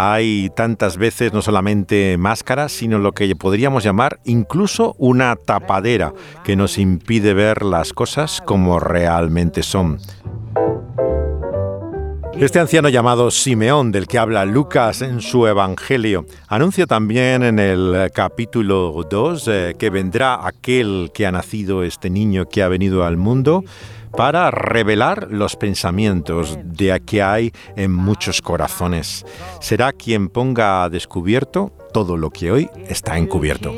hay tantas veces no solamente máscaras, sino lo que podríamos llamar incluso una tapadera que nos impide ver las cosas como realmente son. Este anciano llamado Simeón, del que habla Lucas en su Evangelio, anuncia también en el capítulo 2 eh, que vendrá aquel que ha nacido, este niño que ha venido al mundo, para revelar los pensamientos de que hay en muchos corazones. Será quien ponga a descubierto todo lo que hoy está encubierto.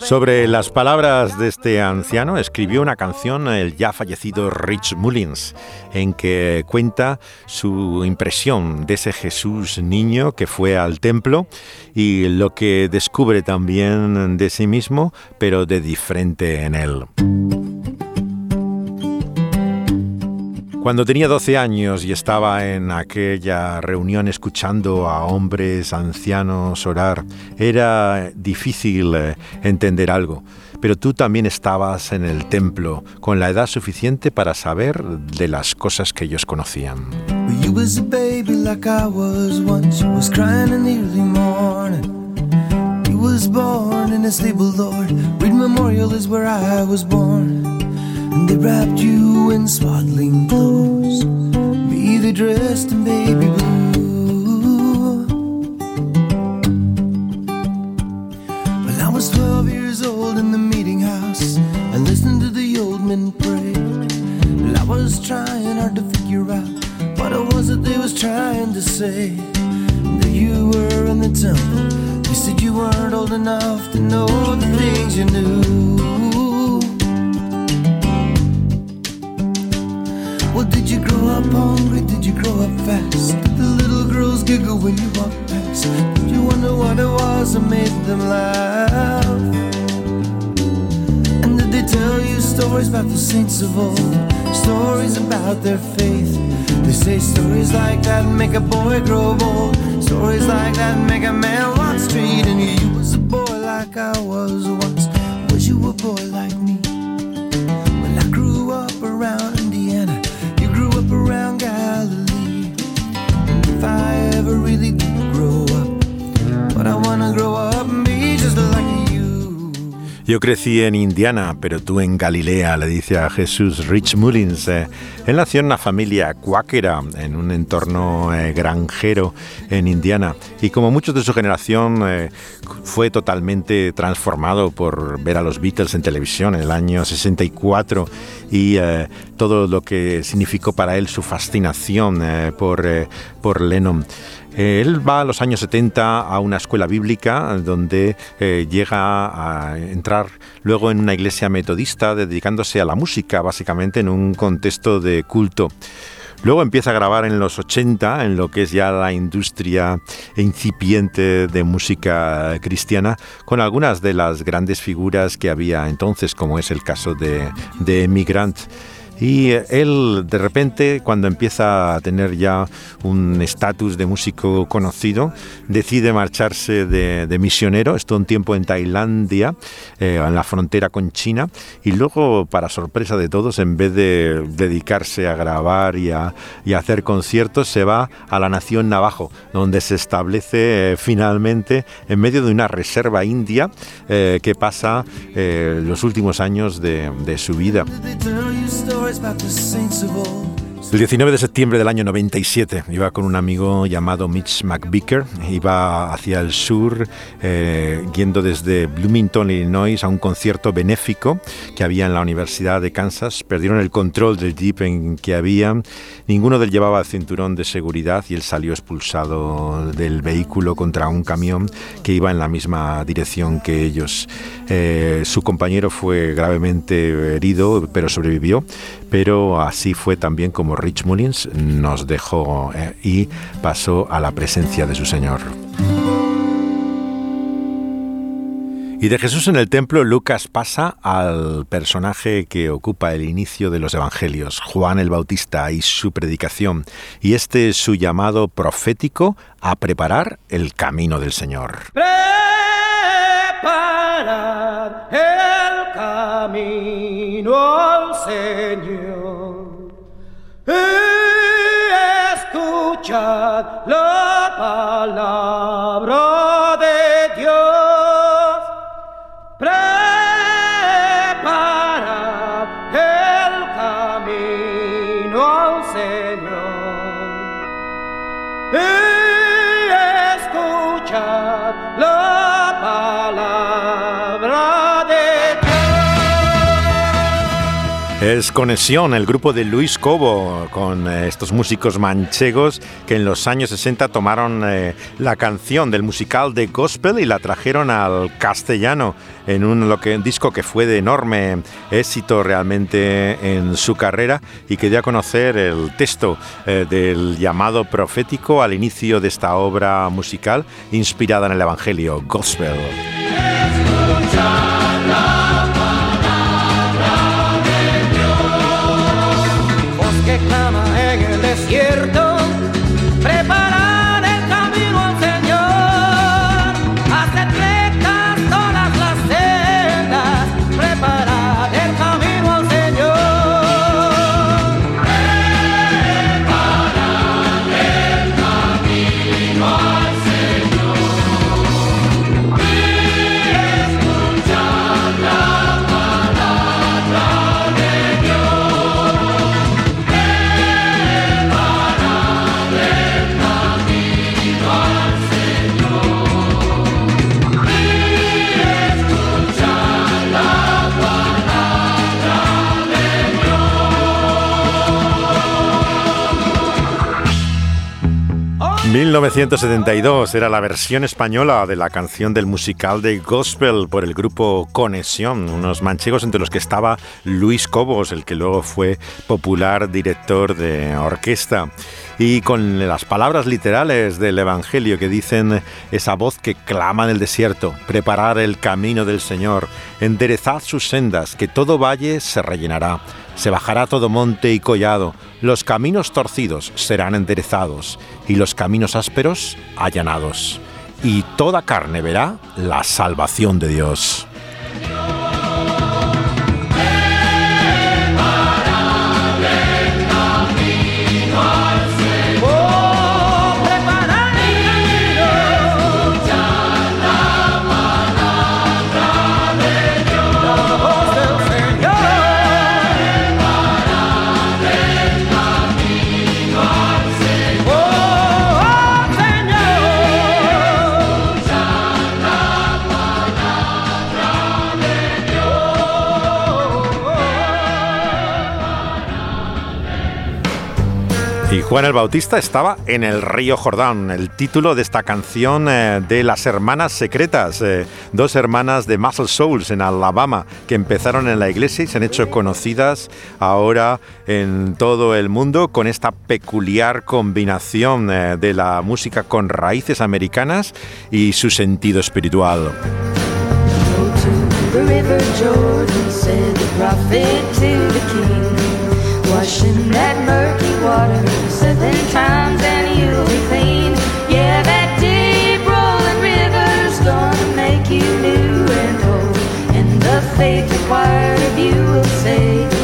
Sobre las palabras de este anciano escribió una canción el ya fallecido Rich Mullins, en que cuenta su impresión de ese Jesús niño que fue al templo y lo que descubre también de sí mismo, pero de diferente en él. Cuando tenía 12 años y estaba en aquella reunión escuchando a hombres ancianos orar, era difícil eh, entender algo, pero tú también estabas en el templo con la edad suficiente para saber de las cosas que ellos conocían. And they wrapped you in swaddling clothes. Me, they dressed in baby blue. Well, I was 12 years old in the meeting house. I listened to the old men pray. Well, I was trying hard to figure out what it was that they was trying to say. That you were in the temple. You said you weren't old enough to know the things you knew. Well, did you grow up hungry? Did you grow up fast? Did the little girls giggle when you walked past? Did you wonder what it was that made them laugh? And did they tell you stories about the saints of old? Stories about their faith? They say stories like that make a boy grow bold. Stories like that make a man walk straight. And you was a boy like I was once. Was you a boy like me? Well, I grew up around Yo crecí en Indiana, pero tú en Galilea, le dice a Jesús Rich Mullins. Eh, él nació en una familia cuáquera, en un entorno eh, granjero en Indiana, y como muchos de su generación eh, fue totalmente transformado por ver a los Beatles en televisión en el año 64 y todo lo que significó para él su fascinación por, por Lennon. Él va a los años 70 a una escuela bíblica donde eh, llega a entrar luego en una iglesia metodista dedicándose a la música, básicamente en un contexto de culto. Luego empieza a grabar en los 80 en lo que es ya la industria incipiente de música cristiana con algunas de las grandes figuras que había entonces, como es el caso de, de Emigrant. Y él de repente, cuando empieza a tener ya un estatus de músico conocido, decide marcharse de, misionero, estuvo un tiempo en Tailandia, eh, en la frontera con China, y luego, para sorpresa de todos, en vez de dedicarse a grabar y a, hacer conciertos, se va a la nación Navajo, donde se establece eh, finalmente en medio de una reserva india eh, que pasa los últimos años de su vida. stories about the saints of old. El 19 de septiembre del año 97 iba con un amigo llamado Mitch McVicker, iba hacia el sur, eh, yendo desde Bloomington, Illinois, a un concierto benéfico que había en la Universidad de Kansas. Perdieron el control del jeep en que había, ninguno de él llevaba cinturón de seguridad y él salió expulsado del vehículo contra un camión que iba en la misma dirección que ellos. Eh, su compañero fue gravemente herido, pero sobrevivió pero así fue también como Rich Mullins nos dejó eh, y pasó a la presencia de su Señor. Y de Jesús en el templo, Lucas pasa al personaje que ocupa el inicio de los evangelios, Juan el Bautista y su predicación, y este es su llamado profético a preparar el camino del Señor. Preparad el camino al Señor. Escuchad la palabra de Es Conexión, el grupo de Luis Cobo, con eh, estos músicos manchegos que en los años 60 tomaron eh, la canción del musical de gospel y la trajeron al castellano en un, disco que fue de enorme éxito realmente en su carrera y que dio a conocer el texto eh, del llamado profético al inicio de esta obra musical inspirada en el Evangelio, Gospel. 1972 era la versión española de la canción del musical de gospel por el grupo Conexión, unos manchegos entre los que estaba Luis Cobos, el que luego fue popular director de orquesta. Y con las palabras literales del Evangelio que dicen esa voz que clama en el desierto, preparar el camino del Señor, enderezad sus sendas, que todo valle se rellenará, se bajará todo monte y collado, los caminos torcidos serán enderezados y los caminos ásperos allanados, y toda carne verá la salvación de Dios. Juan el Bautista estaba en el río Jordán, el título de esta canción eh, de las hermanas secretas, eh, dos hermanas de Muscle Souls en Alabama, que empezaron en la iglesia y se han hecho conocidas ahora en todo el mundo con esta peculiar combinación eh, de la música con raíces americanas y su sentido espiritual. Seven times and you'll be clean. Yeah, that deep rolling river's gonna make you new and whole. And the faith required of you will save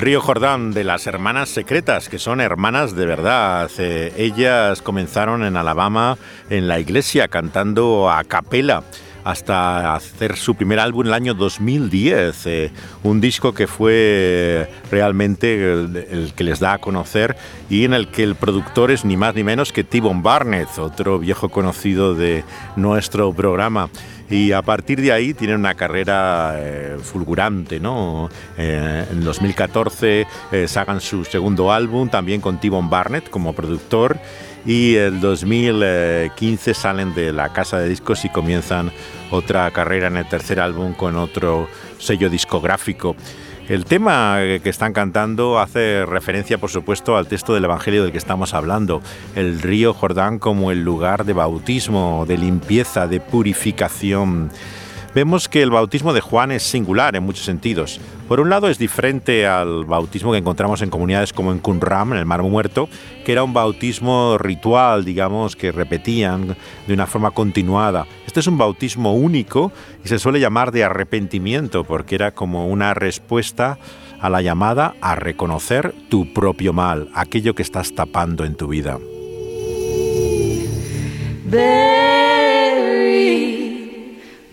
río Jordán de las hermanas secretas, que son hermanas de verdad. Eh, ellas comenzaron en Alabama, en la iglesia, cantando a capela hasta hacer su primer álbum en el año 2010, eh, un disco que fue realmente el, que les da a conocer y en el que el productor es ni más ni menos que T-Bone Barnett, otro viejo conocido de nuestro programa y a partir de ahí tienen una carrera eh, fulgurante, ¿no? Eh, en 2014 sacan su segundo álbum, también con T-Bone Barnett como productor, y en 2015 salen de la casa de discos y comienzan otra carrera en el tercer álbum con otro sello discográfico. El tema que están cantando hace referencia, por supuesto, al texto del Evangelio del que estamos hablando, el río Jordán como el lugar de bautismo, de limpieza, de purificación. Vemos que el bautismo de Juan es singular en muchos sentidos. Por un lado es diferente al bautismo que encontramos en comunidades como en Qumran, en el Mar Muerto, que era un bautismo ritual, digamos, que repetían de una forma continuada. Este es un bautismo único y se suele llamar de arrepentimiento porque era como una respuesta a la llamada a reconocer tu propio mal, aquello que estás tapando en tu vida.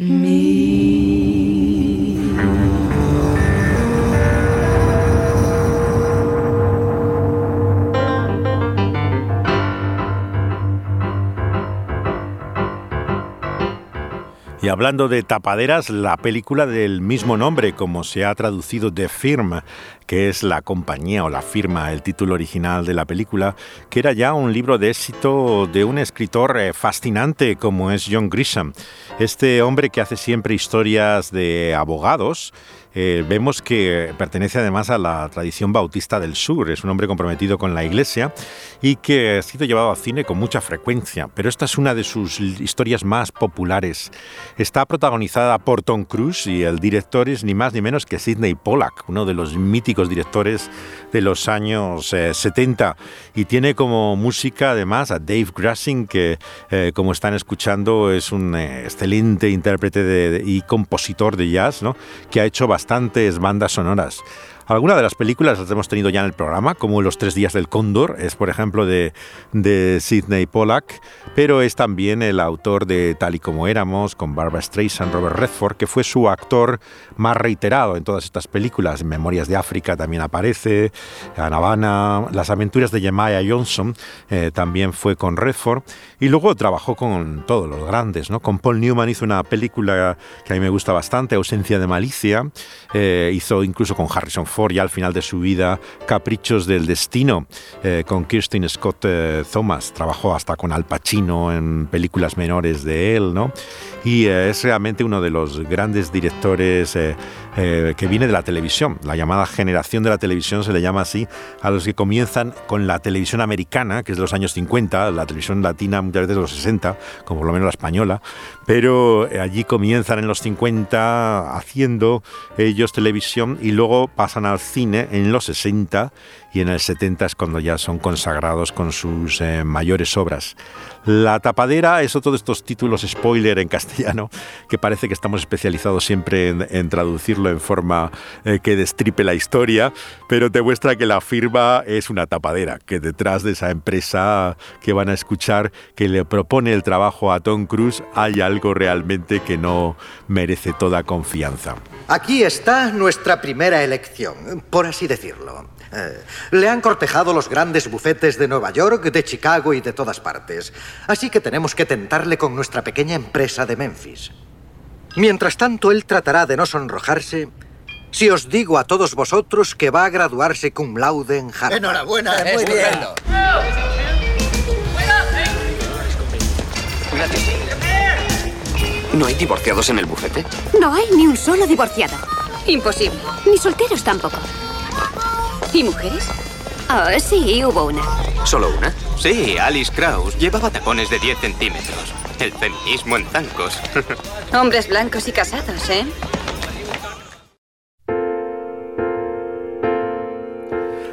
me. Y hablando de tapaderas, la película del mismo nombre, como se ha traducido de Firma, que es la compañía o la firma, el título original de la película, que era ya un libro de éxito de un escritor eh, fascinante como es John Grisham. Este hombre que hace siempre historias de abogados, eh, vemos que pertenece además a la tradición bautista del sur, es un hombre comprometido con la iglesia y que ha sido llevado al cine con mucha frecuencia, pero esta es una de sus historias más populares. Está protagonizada por Tom Cruise y el director es ni más ni menos que Sidney Pollack, uno de los míticos directores de los años 70 eh, y tiene como música además a Dave Grassing que eh, como están escuchando es un excelente intérprete y compositor de jazz ¿no? que ha hecho bastantes bandas sonoras. Algunas de las películas las hemos tenido ya en el programa, como Los Tres Días del Cóndor, es por ejemplo de, de Sidney Pollack, pero es también el autor de Tal y como éramos, con Barbara Streisand, Robert Redford, que fue su actor más reiterado en todas estas películas. Memorias de África también aparece, en Habana, Las aventuras de Jemaya Johnson eh, también fue con Redford, y luego trabajó con todos los grandes, ¿no? Con Paul Newman hizo una película que a mí me gusta bastante, Ausencia de Malicia, eh, hizo incluso con Harrison Ford ya al final de su vida Caprichos del Destino eh, con Kirsten Scott eh, Thomas. Trabajó hasta con Al Pacino en películas menores de él, ¿no? Y eh, es realmente uno de los grandes directores que viene de la televisión. La llamada generación de la televisión se le llama así a los que comienzan con la televisión americana, que es de los años 50, la televisión latina muchas veces de los 60, como por lo menos la española, pero allí comienzan en los 50 haciendo ellos televisión y luego pasan al cine en los 60 y en el 70 es cuando ya son consagrados con sus eh, mayores obras. La tapadera es otro de estos títulos spoiler en castellano que parece que estamos especializados siempre en, traducirlo en forma eh, que destripe la historia, pero te muestra que la firma es una tapadera, que detrás de esa empresa que van a escuchar que le propone el trabajo a Tom Cruise hay algo realmente que no merece toda confianza. Aquí está nuestra primera elección, por así decirlo. Eh, le han cortejado los grandes bufetes de Nueva York, de Chicago y de todas partes. Así que tenemos que tentarle con nuestra pequeña empresa de Memphis. Mientras tanto, él tratará de no sonrojarse si os digo a todos vosotros que va a graduarse cum laude en Harvard. Enhorabuena, muy bien. ¿No hay divorciados en el bufete? No hay ni un solo divorciado. Imposible. Ni solteros tampoco. ¿Y mujeres? Oh, sí, hubo una. ¿Solo una? Sí, Alice Krauss. Llevaba tacones de 10 centímetros. El feminismo en zancos. Hombres blancos y casados, ¿eh?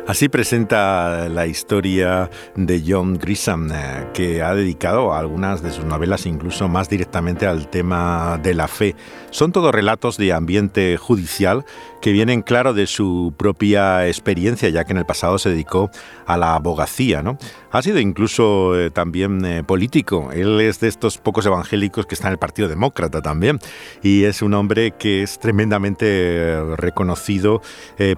Así presenta la historia de John Grisham, eh, que ha dedicado algunas de sus novelas incluso más directamente al tema de la fe. Son todos relatos de ambiente judicial que vienen claro de su propia experiencia, ya que en el pasado se dedicó a la abogacía. ¿no? Ha sido incluso eh, también eh, político. Él es de estos pocos evangélicos que está en el Partido Demócrata también. Y es un hombre que es tremendamente eh, reconocido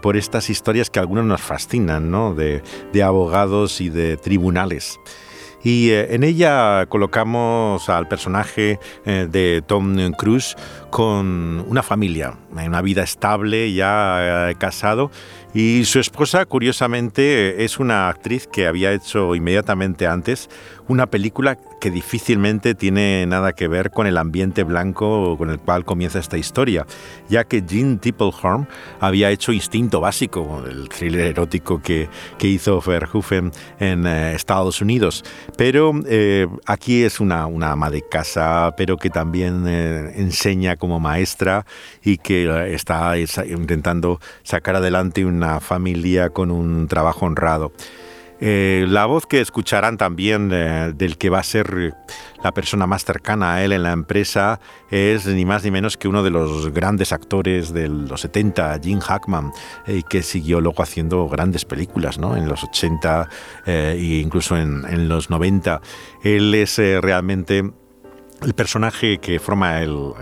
por estas historias que algunos nos fascinan, ¿no? de abogados y de tribunales. Y en ella colocamos al personaje de Tom Cruise con una familia, una vida estable, ya casado y su esposa, curiosamente, es una actriz que había hecho inmediatamente antes una película que difícilmente tiene nada que ver con el ambiente blanco con el cual comienza esta historia, ya que Jean Tipplehorn había hecho Instinto Básico, el thriller erótico que, que hizo Verhoeven en eh, Estados Unidos. Pero eh, aquí es una, una, ama de casa, pero que también eh, enseña como maestra y que está intentando sacar adelante una familia con un trabajo honrado. Eh, la voz que escucharán también eh, del que va a ser la persona más cercana a él en la empresa es ni más ni menos que uno de los grandes actores de los 70, Jim Hackman, eh, que siguió luego haciendo grandes películas ¿no? en los 80 e incluso en, en, los 90. Él es realmente el personaje que forma el,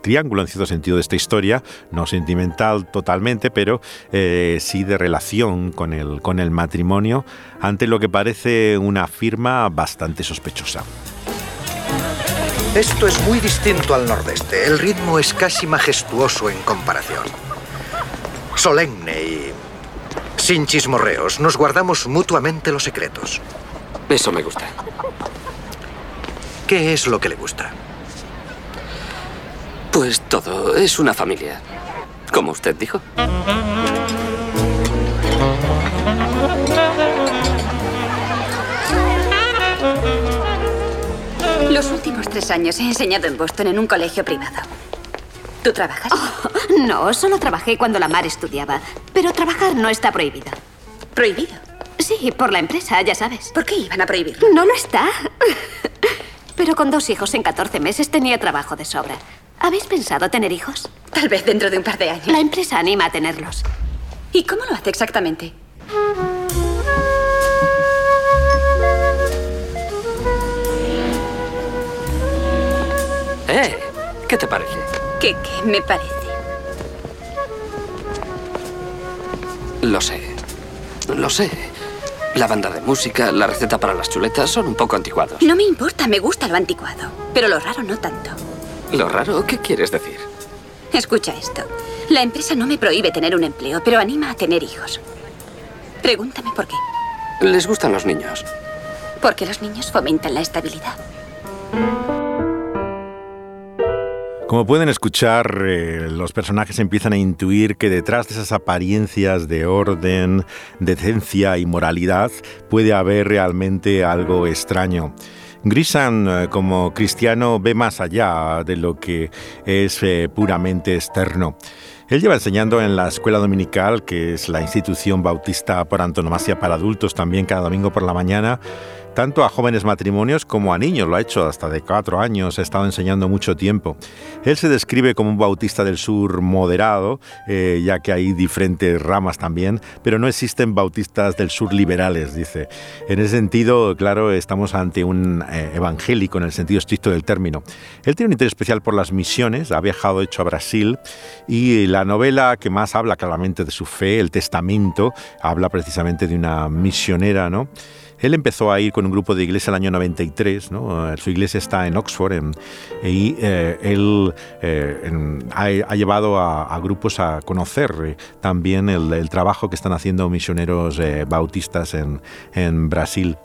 triángulo en cierto sentido de esta historia, no sentimental totalmente, pero eh, sí de relación con el, con el matrimonio, ante lo que parece una firma bastante sospechosa. Esto es muy distinto al nordeste. El ritmo es casi majestuoso en comparación. Solemne y sin chismorreos. Nos guardamos mutuamente los secretos. Eso me gusta. ¿Qué es lo que le gusta? Pues todo, es una familia. Como usted dijo. Los últimos tres años he enseñado en Boston en un colegio privado. ¿Tú trabajas? Oh, no, solo trabajé cuando la Mar estudiaba. Pero trabajar no está prohibido. ¿Prohibido? Sí, por la empresa, ya sabes. ¿Por qué iban a prohibirlo? No lo está. Pero con dos hijos en 14 meses tenía trabajo de sobra. ¿Habéis pensado tener hijos? Tal vez dentro de un par de años. La empresa anima a tenerlos. ¿Y cómo lo hace exactamente? ¿Eh? ¿Qué te parece? ¿Qué, qué me parece? Lo sé. Lo sé. La banda de música, la receta para las chuletas son un poco anticuados. No me importa, me gusta lo anticuado. Pero lo raro no tanto. ¿Lo raro? ¿Qué quieres decir? Escucha esto. La empresa no me prohíbe tener un empleo, pero anima a tener hijos. Pregúntame por qué. Les gustan los niños. Porque los niños fomentan la estabilidad. Como pueden escuchar, eh, los personajes empiezan a intuir que detrás de esas apariencias de orden, decencia y moralidad puede haber realmente algo extraño. Grisham, eh, como cristiano, ve más allá de lo que es eh, puramente externo. Él lleva enseñando en la escuela dominical, que es la institución bautista por antonomasia para adultos, también cada domingo por la mañana, tanto a jóvenes matrimonios como a niños. Lo ha hecho hasta de cuatro años, ha estado enseñando mucho tiempo. Él se describe como un bautista del sur moderado, eh, ya que hay diferentes ramas también, pero no existen bautistas del sur liberales, dice. En ese sentido, claro, estamos ante un eh, evangélico en el sentido estricto del término. Él tiene un interés especial por las misiones, ha viajado hecho a Brasil y la novela que más habla claramente de su fe, El Testamento, habla precisamente de una misionera, ¿no? Él empezó a ir con un grupo de iglesia el año 93, ¿no? su iglesia está en Oxford y eh, él eh, ha, llevado a, grupos a conocer eh, también el, trabajo que están haciendo misioneros bautistas en, en Brasil.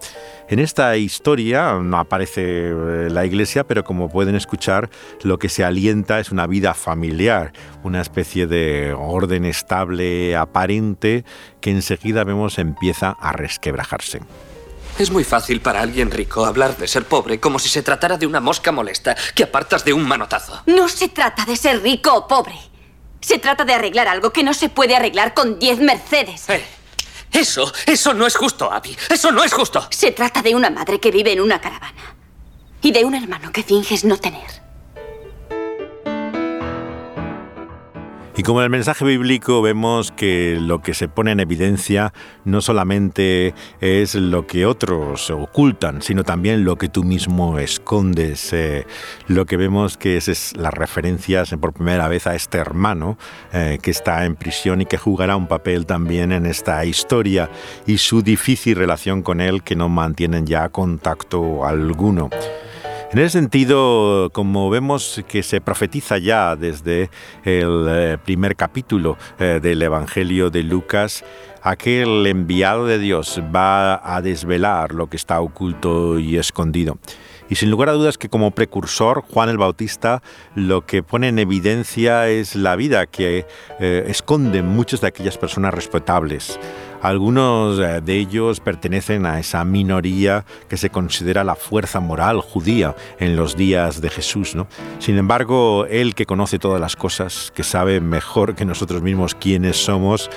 En esta historia no aparece la iglesia, pero como pueden escuchar, lo que se alienta es una vida familiar, una especie de orden estable, aparente, que enseguida vemos empieza a resquebrajarse. Es muy fácil para alguien rico hablar de ser pobre como si se tratara de una mosca molesta que apartas de un manotazo. No se trata de ser rico o pobre. Se trata de arreglar algo que no se puede arreglar con diez Mercedes. Eh, Eso, eso no es justo, Abby. Eso no es justo. Se trata de una madre que vive en una caravana y de un hermano que finges no tener. Y como en el mensaje bíblico vemos que lo que se pone en evidencia no solamente es lo que otros ocultan, sino también lo que tú mismo escondes. Eh, lo que vemos que es, las referencias por primera vez a este hermano eh, que está en prisión y que jugará un papel también en esta historia y su difícil relación con él que no mantienen ya contacto alguno. En ese sentido, como vemos que se profetiza ya desde el eh, primer capítulo eh, del Evangelio de Lucas, aquel enviado de Dios va a desvelar lo que está oculto y escondido. Y sin lugar a dudas que como precursor, Juan el Bautista lo que pone en evidencia es la vida que eh, esconden muchas de aquellas personas respetables. Algunos eh, de ellos pertenecen a esa minoría que se considera la fuerza moral judía en los días de Jesús. ¿no? Sin embargo, Él que conoce todas las cosas, que sabe mejor que nosotros mismos quiénes somos,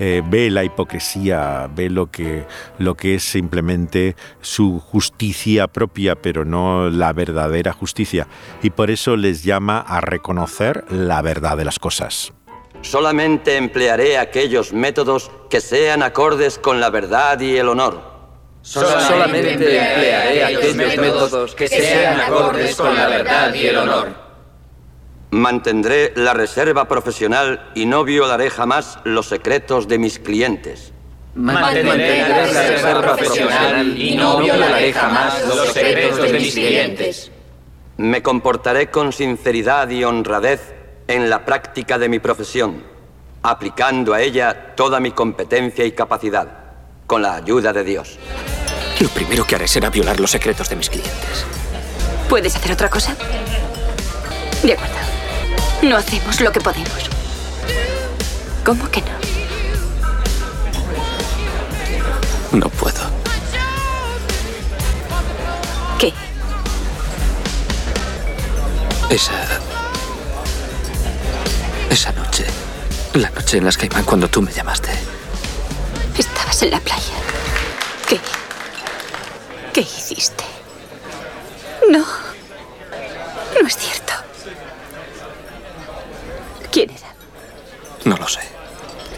eh, ve la hipocresía, ve lo que, lo que es simplemente su justicia propia, pero no la verdadera justicia. Y por eso les llama a reconocer la verdad de las cosas. Solamente emplearé aquellos métodos que sean acordes con la verdad y el honor. Solamente emplearé aquellos métodos que sean acordes con la verdad y el honor. Mantendré la reserva profesional y no violaré jamás los secretos de mis clientes. Mantendré la reserva profesional y no violaré jamás los secretos de mis clientes. Me comportaré con sinceridad y honradez en la práctica de mi profesión, aplicando a ella toda mi competencia y capacidad, con la ayuda de Dios. Lo primero que haré será violar los secretos de mis clientes. ¿Puedes hacer otra cosa? De acuerdo. No hacemos lo que podemos. ¿Cómo que no? No puedo. ¿Qué? Esa... Esa noche. La noche en las Caimán cuando tú me llamaste. Estabas en la playa. ¿Qué? ¿Qué hiciste? No. No es cierto. ¿Quién era? No lo sé.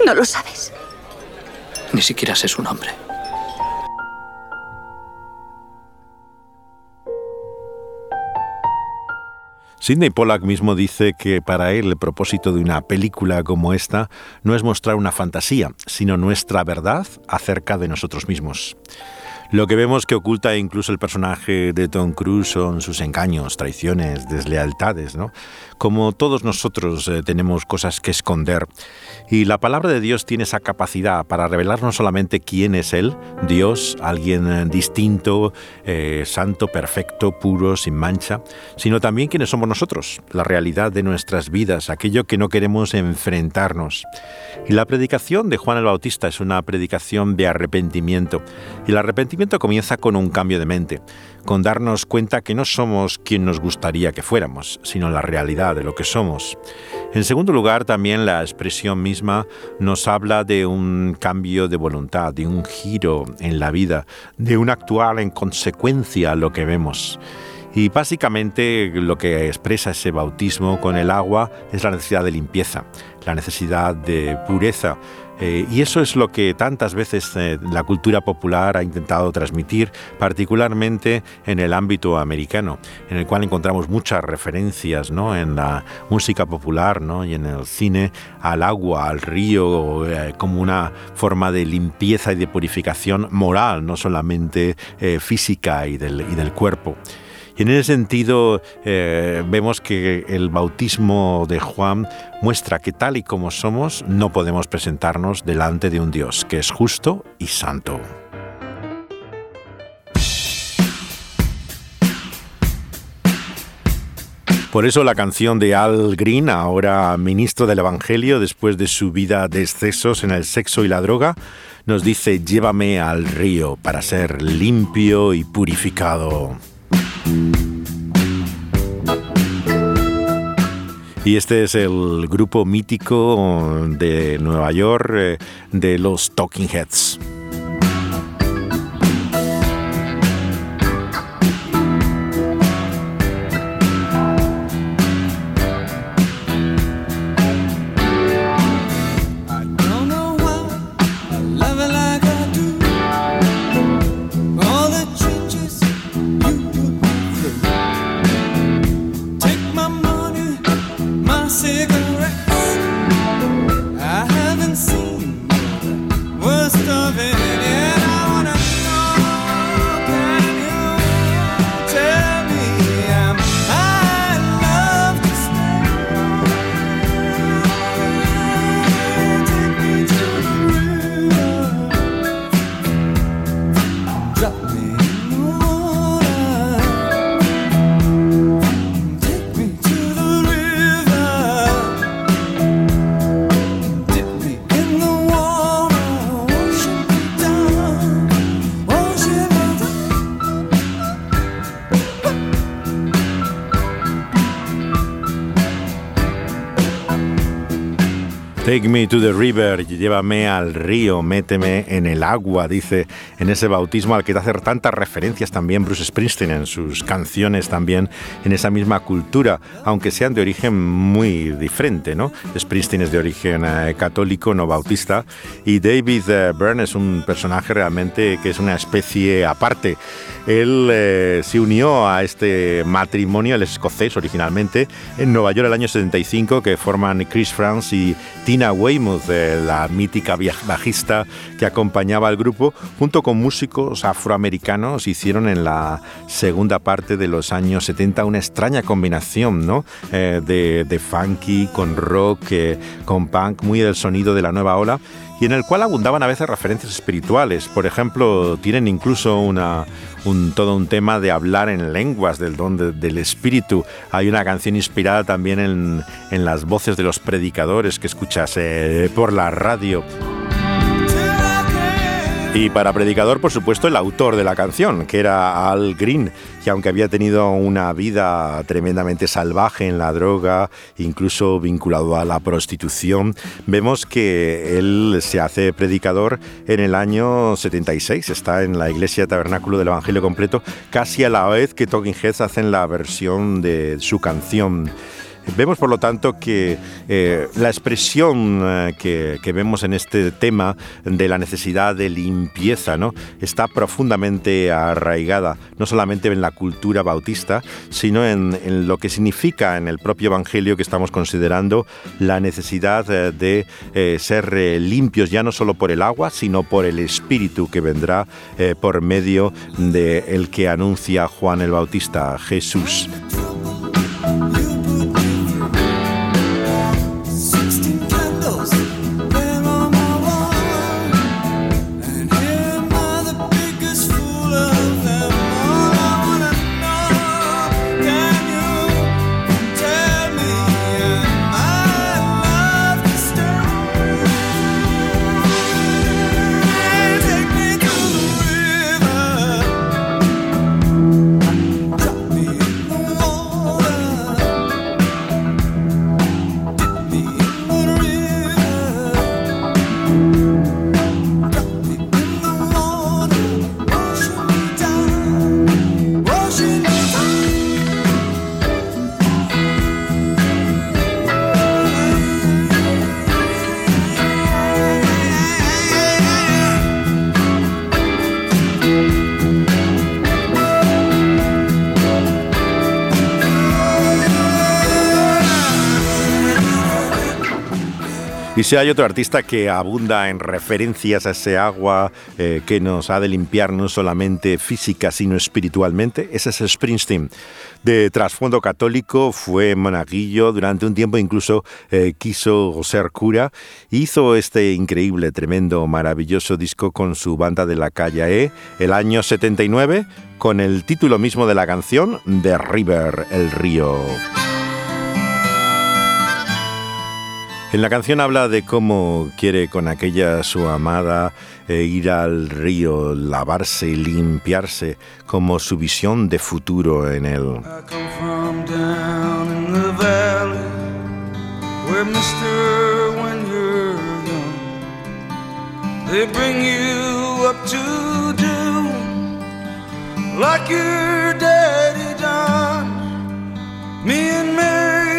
No lo sabes. Ni siquiera sé su nombre. Sidney Pollack mismo dice que para él el propósito de una película como esta no es mostrar una fantasía, sino nuestra verdad acerca de nosotros mismos. Lo que vemos que oculta incluso el personaje de Tom Cruise son sus engaños, traiciones, deslealtades, ¿no? Como todos nosotros eh, tenemos cosas que esconder. Y la palabra de Dios tiene esa capacidad para revelar no solamente quién es Él, Dios, alguien eh, distinto, eh, santo, perfecto, puro, sin mancha, sino también quiénes somos nosotros, la realidad de nuestras vidas, aquello que no queremos enfrentarnos. Y la predicación de Juan el Bautista es una predicación de arrepentimiento. Y el arrepentimiento comienza con un cambio de mente, con darnos cuenta que no somos quien nos gustaría que fuéramos, sino la realidad de lo que somos. En segundo lugar, también la expresión misma nos habla de un cambio de voluntad, de un giro en la vida, de un actuar en consecuencia a lo que vemos. Y básicamente lo que expresa ese bautismo con el agua es la necesidad de limpieza, la necesidad de pureza, eh, y eso es lo que tantas veces eh, la cultura popular ha intentado transmitir, particularmente en el ámbito americano, en el cual encontramos muchas referencias ¿no? en la música popular ¿no? y en el cine al agua, al río, eh, como una forma de limpieza y de purificación moral, no solamente física y del, y del cuerpo. Y en ese sentido eh, vemos que el bautismo de Juan muestra que tal y como somos no podemos presentarnos delante de un Dios que es justo y santo. Por eso la canción de Al Green, ahora ministro del Evangelio, después de su vida de excesos en el sexo y la droga, nos dice, llévame al río para ser limpio y purificado. Y este es el grupo mítico de Nueva York eh, de los Talking Heads. Take me to the river, llévame al río, méteme en el agua, dice en ese bautismo al que te hacer tantas referencias también Bruce Springsteen en sus canciones también en esa misma cultura, aunque sean de origen muy diferente, ¿no? Springsteen es de origen eh, católico, no bautista, y David eh, Byrne es un personaje realmente que es una especie aparte. Él eh, se unió a este matrimonio, el escocés originalmente, en Nueva York el año 75, que forman Chris France y Tina Weymouth, eh, la mítica bajista que acompañaba al grupo, junto con músicos afroamericanos, hicieron en la segunda parte de los años 70 una extraña combinación ¿no? Eh, de, de, funky con rock, con punk, muy del sonido de la nueva ola y en el cual abundaban a veces referencias espirituales. Por ejemplo, tienen incluso una, un, todo un tema de hablar en lenguas del don del espíritu. Hay una canción inspirada también en, en las voces de los predicadores que escuchas eh, por la radio. Y para predicador, por supuesto, el autor de la canción, que era Al Green, que aunque había tenido una vida tremendamente salvaje en la droga, incluso vinculado a la prostitución, vemos que él se hace predicador en el año 76, está en la iglesia tabernáculo del Evangelio completo, casi a la vez que Talking Heads hacen la versión de su canción. Vemos, por lo tanto, que eh, la expresión eh, que, vemos en este tema de la necesidad de limpieza ¿no? está profundamente arraigada, no solamente en la cultura bautista, sino en, lo que significa en el propio Evangelio que estamos considerando la necesidad eh, de ser limpios ya no solo por el agua, sino por el Espíritu que vendrá por medio del el que anuncia Juan el Bautista, Jesús. Y si hay otro artista que abunda en referencias a ese agua eh, que nos ha de limpiar no solamente física sino espiritualmente, ese es Springsteen. De trasfondo católico, fue monaguillo, durante un tiempo incluso eh, quiso ser cura. Hizo este increíble, tremendo, maravilloso disco con su banda de la calle E, el año 79, con el título mismo de la canción, The River, el río. En la canción habla de cómo quiere con aquella su amada eh, ir al río, lavarse y limpiarse, como su visión de futuro en él. They bring you up to do like your daddy done. Me and Mary,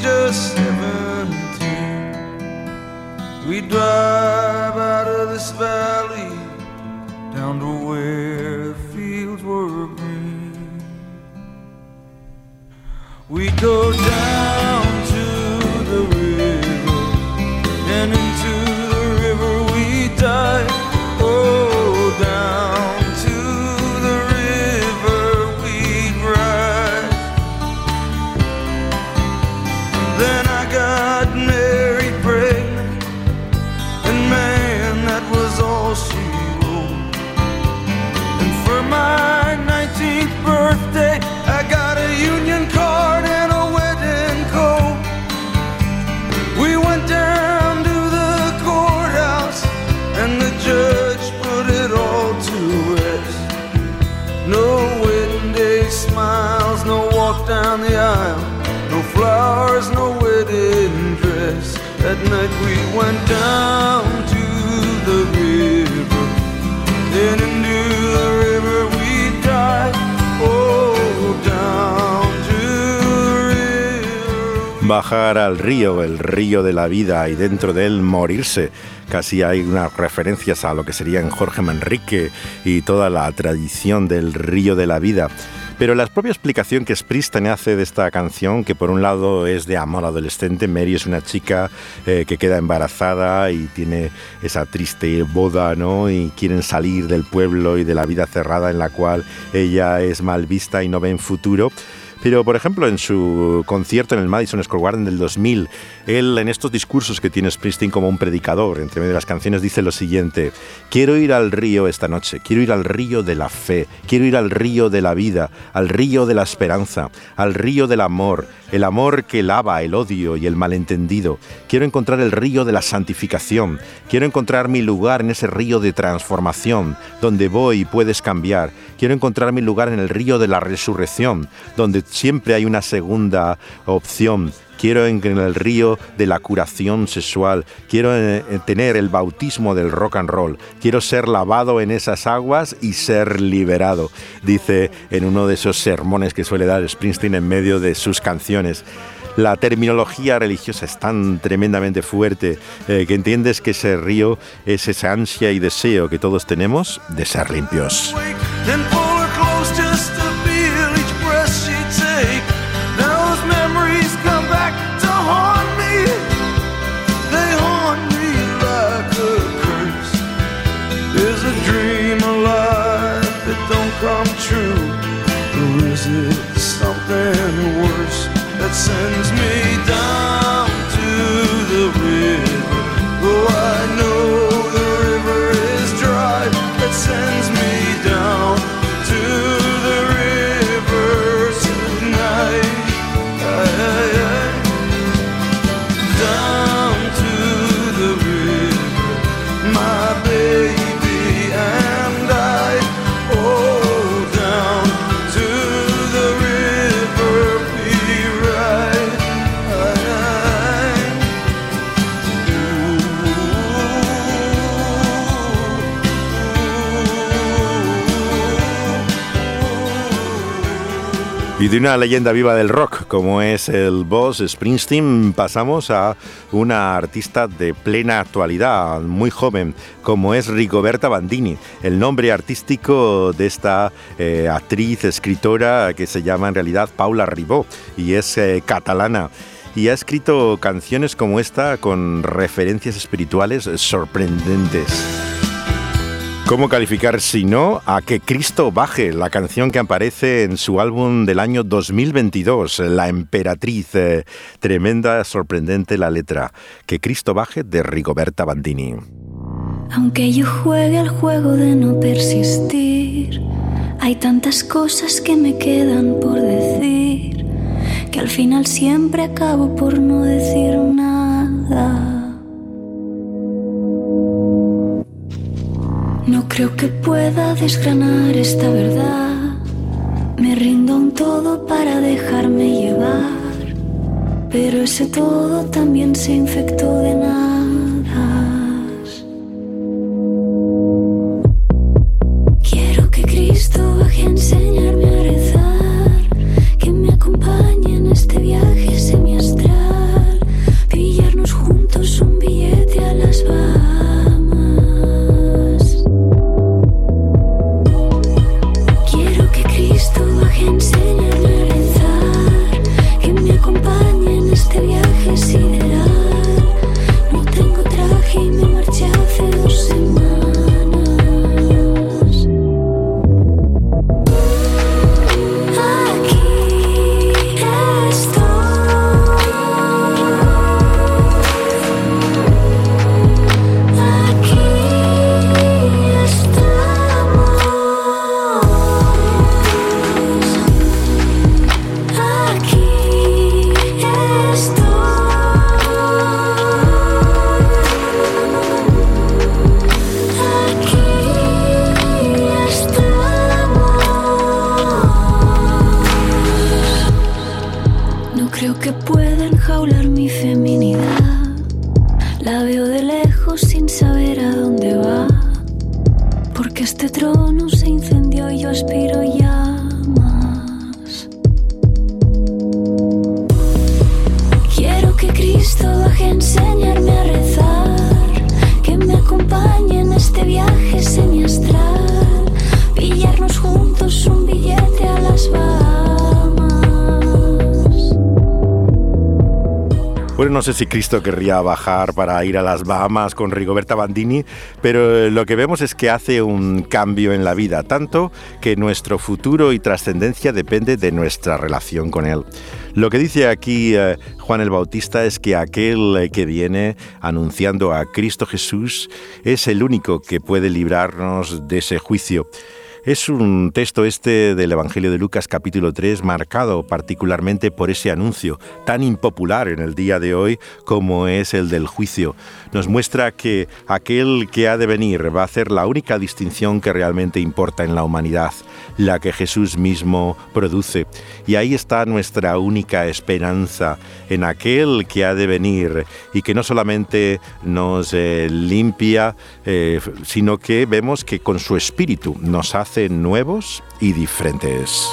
just 17. We drive out of this valley down to where the fields were green. We go down río, el río de la vida, y dentro de él morirse. Casi hay unas referencias a lo que serían Jorge Manrique y toda la tradición del río de la vida. Pero la propia explicación que Springsteen hace de esta canción, que por un lado es de amor adolescente, Mary es una chica eh, que queda embarazada y tiene esa triste boda, ¿no? Y quieren salir del pueblo y de la vida cerrada en la cual ella es mal vista y no ven futuro. Pero, por ejemplo, en su concierto en el Madison Square Garden del 2000, él en estos discursos que tiene Springsteen como un predicador, entre medio de las canciones, dice lo siguiente, quiero ir al río esta noche, quiero ir al río de la fe, quiero ir al río de la vida, al río de la esperanza, al río del amor, el amor que lava el odio y el malentendido, quiero encontrar el río de la santificación, quiero encontrar mi lugar en ese río de transformación, donde voy y puedes cambiar, quiero encontrar mi lugar en el río de la resurrección, donde siempre hay una segunda opción. Quiero en el río de la curación sexual, quiero eh, tener el bautismo del rock and roll, quiero ser lavado en esas aguas y ser liberado, dice en uno de esos sermones que suele dar Springsteen en medio de sus canciones. La terminología religiosa es tan tremendamente fuerte eh, que entiendes que ese río es esa ansia y deseo que todos tenemos de ser limpios. De una leyenda viva del rock como es el boss Springsteen pasamos a una artista de plena actualidad, muy joven, como es Rigoberta Bandini, el nombre artístico de esta eh, actriz, escritora que se llama en realidad Paula Ribó y es eh, catalana y ha escrito canciones como esta con referencias espirituales sorprendentes. ¿Cómo calificar si no a que Cristo baje? La canción que aparece en su álbum del año 2022, La Emperatriz. Eh, tremenda, sorprendente la letra. Que Cristo baje de Rigoberta Bandini. Aunque yo juegue al juego de no persistir, hay tantas cosas que me quedan por decir, que al final siempre acabo por no decir nada. No creo que pueda desgranar esta verdad. Me rindo un todo para dejarme llevar, pero ese todo también se infectó de nada. Bueno, no sé si Cristo querría bajar para ir a las Bahamas con Rigoberta Bandini, pero eh, lo que vemos es que hace un cambio en la vida, tanto que nuestro futuro y trascendencia depende de nuestra relación con Él. Lo que dice aquí eh, Juan el Bautista es que aquel eh, que viene anunciando a Cristo Jesús es el único que puede librarnos de ese juicio. Es un texto este del Evangelio de Lucas capítulo 3 marcado particularmente por ese anuncio tan impopular en el día de hoy como es el del juicio. Nos muestra que aquel que ha de venir va a hacer la única distinción que realmente importa en la humanidad, la que Jesús mismo produce. Y ahí está nuestra única esperanza en aquel que ha de venir y que no solamente nos eh, limpia, eh, sino que vemos que con su espíritu nos hace nuevos y diferentes.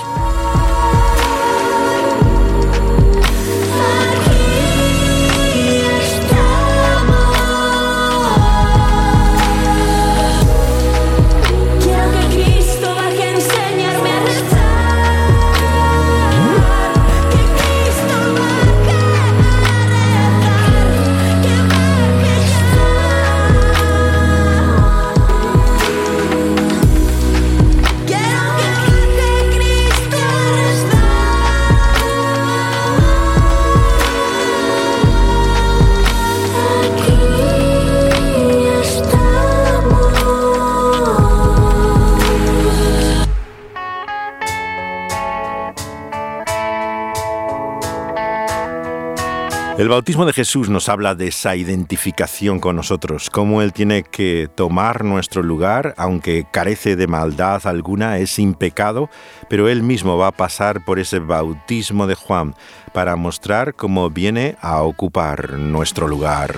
El bautismo de Jesús nos habla de esa identificación con nosotros, cómo Él tiene que tomar nuestro lugar, aunque carece de maldad alguna, es sin pecado, pero Él mismo va a pasar por ese bautismo de Juan para mostrar cómo viene a ocupar nuestro lugar.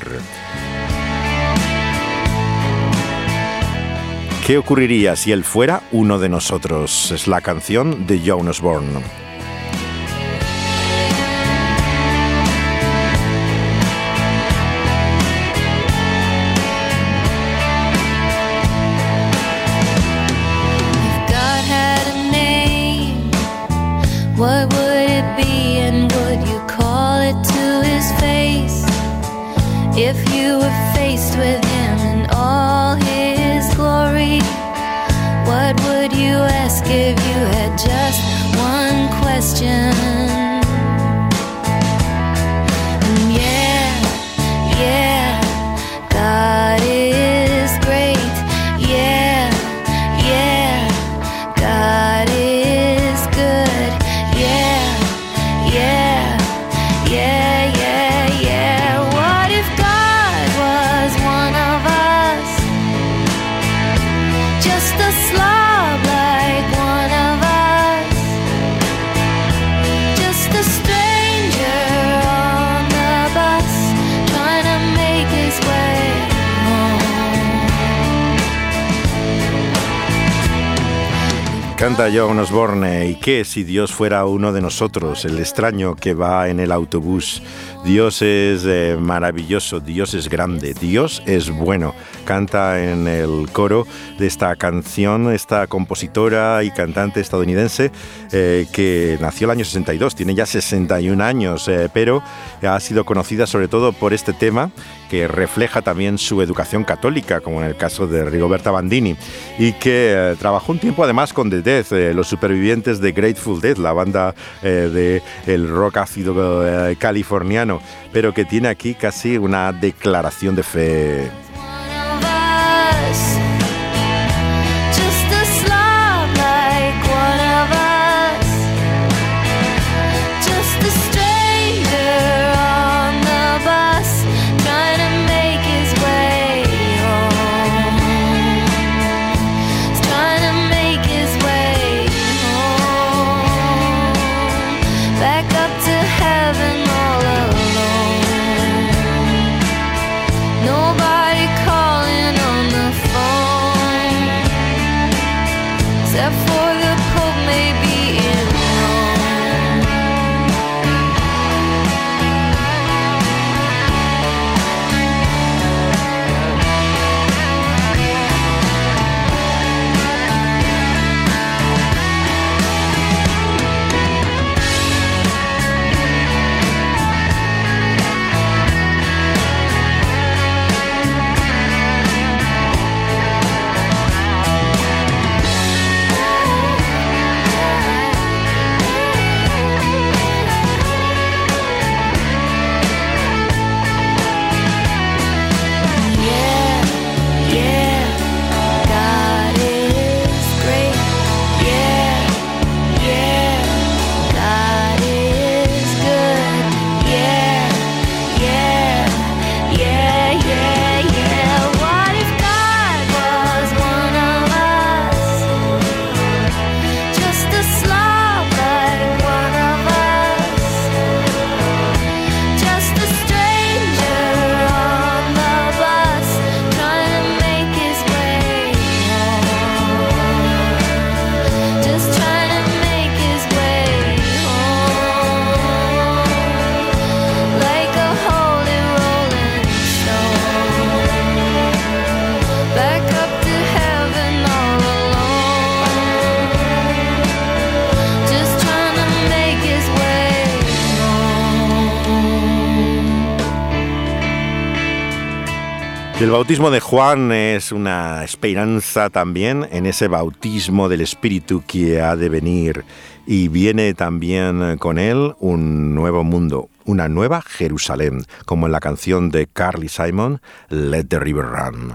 ¿Qué ocurriría si Él fuera uno de nosotros? Es la canción de John Osborne. Canta John Osborne, ¿y qué si Dios fuera uno de nosotros, el extraño que va en el autobús? Dios es eh, maravilloso, Dios es grande, Dios es bueno. Canta en el coro de esta canción esta compositora y cantante estadounidense eh, que nació el año 62, tiene ya 61 años, eh, pero ha sido conocida sobre todo por este tema que refleja también su educación católica, como en el caso de Rigoberta Bandini, y que eh, trabajó un tiempo además con The Death, eh, los supervivientes de Grateful Dead, la banda eh, de el rock ácido eh, californiano, pero que tiene aquí casi una declaración de fe. El bautismo de Juan es una esperanza también en ese bautismo del Espíritu que ha de venir y viene también con él un nuevo mundo, una nueva Jerusalén, como en la canción de Carly Simon, Let the River Run.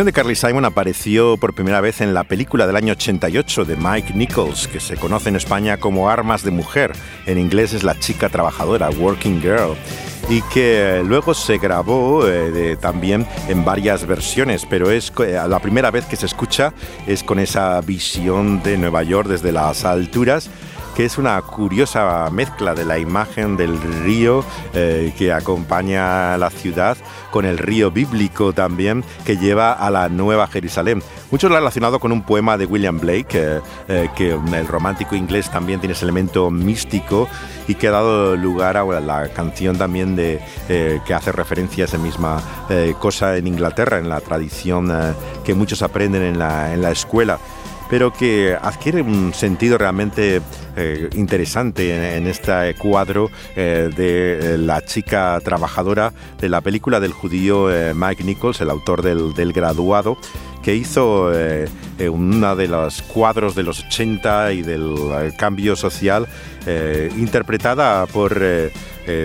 Canción de Carly Simon apareció por primera vez en la película del año 88 de Mike Nichols, que se conoce en España como Armas de Mujer. En inglés es La chica trabajadora, Working Girl y que luego se grabó eh, también en varias versiones, pero es eh, la primera vez que se escucha es con esa visión de Nueva York desde las alturas que es una curiosa mezcla de la imagen del río eh, que acompaña a la ciudad con el río bíblico también que lleva a la Nueva Jerusalén. Muchos lo han relacionado con un poema de William Blake, eh, que el romántico inglés también tiene ese elemento místico y que ha dado lugar a la canción también de, eh, que hace referencia a esa misma cosa en Inglaterra, en la tradición que muchos aprenden en la, en la escuela pero que adquiere un sentido realmente eh, interesante en, este cuadro eh, de eh, la chica trabajadora de la película del judío Mike Nichols, el autor del, del graduado que hizo uno de los cuadros de los 80 y del cambio social, interpretada por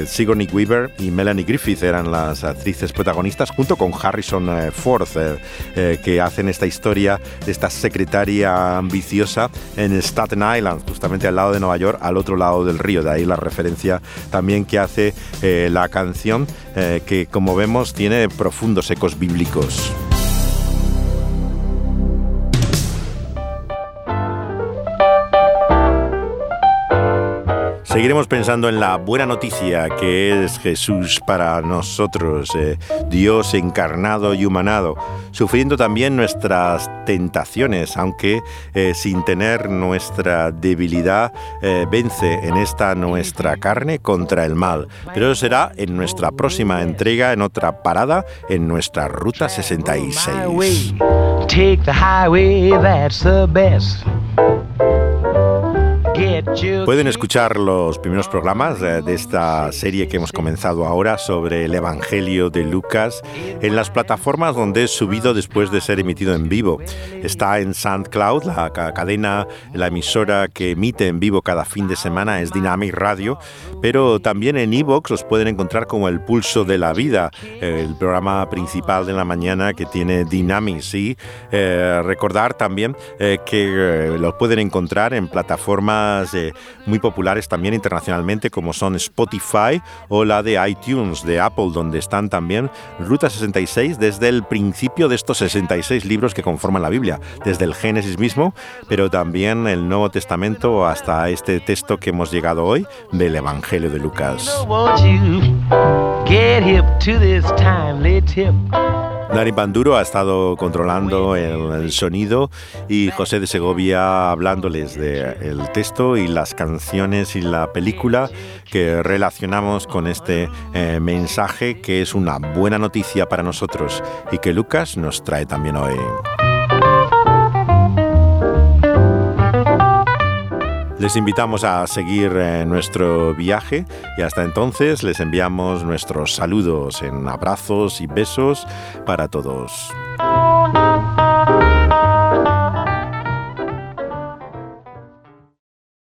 Sigourney Weaver y Melanie Griffith eran las actrices protagonistas, junto con Harrison eh, Ford, eh, que hacen esta historia de esta secretaria ambiciosa en Staten Island, justamente al lado de Nueva York, al otro lado del río. De ahí la referencia también que hace la canción, que como vemos tiene profundos ecos bíblicos. Seguiremos pensando en la buena noticia que es Jesús para nosotros, eh, Dios encarnado y humanado, sufriendo también nuestras tentaciones, aunque eh, sin tener nuestra debilidad, eh, vence en esta nuestra carne contra el mal. Pero eso será en nuestra próxima entrega, en otra parada, en nuestra Ruta 66. Pueden escuchar los primeros programas de esta serie que hemos comenzado ahora sobre el Evangelio de Lucas en las plataformas donde es subido después de ser emitido en vivo. Está en SoundCloud, la cadena, la emisora que emite en vivo cada fin de semana es Dynamic Radio, pero también en Evox los pueden encontrar como El Pulso de la Vida, el programa principal de la mañana que tiene Dynamic. Y eh, recordar también eh, que eh, los pueden encontrar en plataformas eh, muy populares también internacionalmente como son Spotify o la de iTunes de Apple, donde están también Ruta 66 desde el principio de estos 66 libros que conforman la Biblia, desde el Génesis mismo, pero también el Nuevo Testamento hasta este texto que hemos llegado hoy del Evangelio de Lucas. Dani Banduro ha estado controlando el, sonido y José de Segovia hablándoles del texto y las canciones y la película que relacionamos con este eh, mensaje que es una buena noticia para nosotros y que Lucas nos trae también hoy. Les invitamos a seguir eh, nuestro viaje y hasta entonces les enviamos nuestros saludos en abrazos y besos para todos.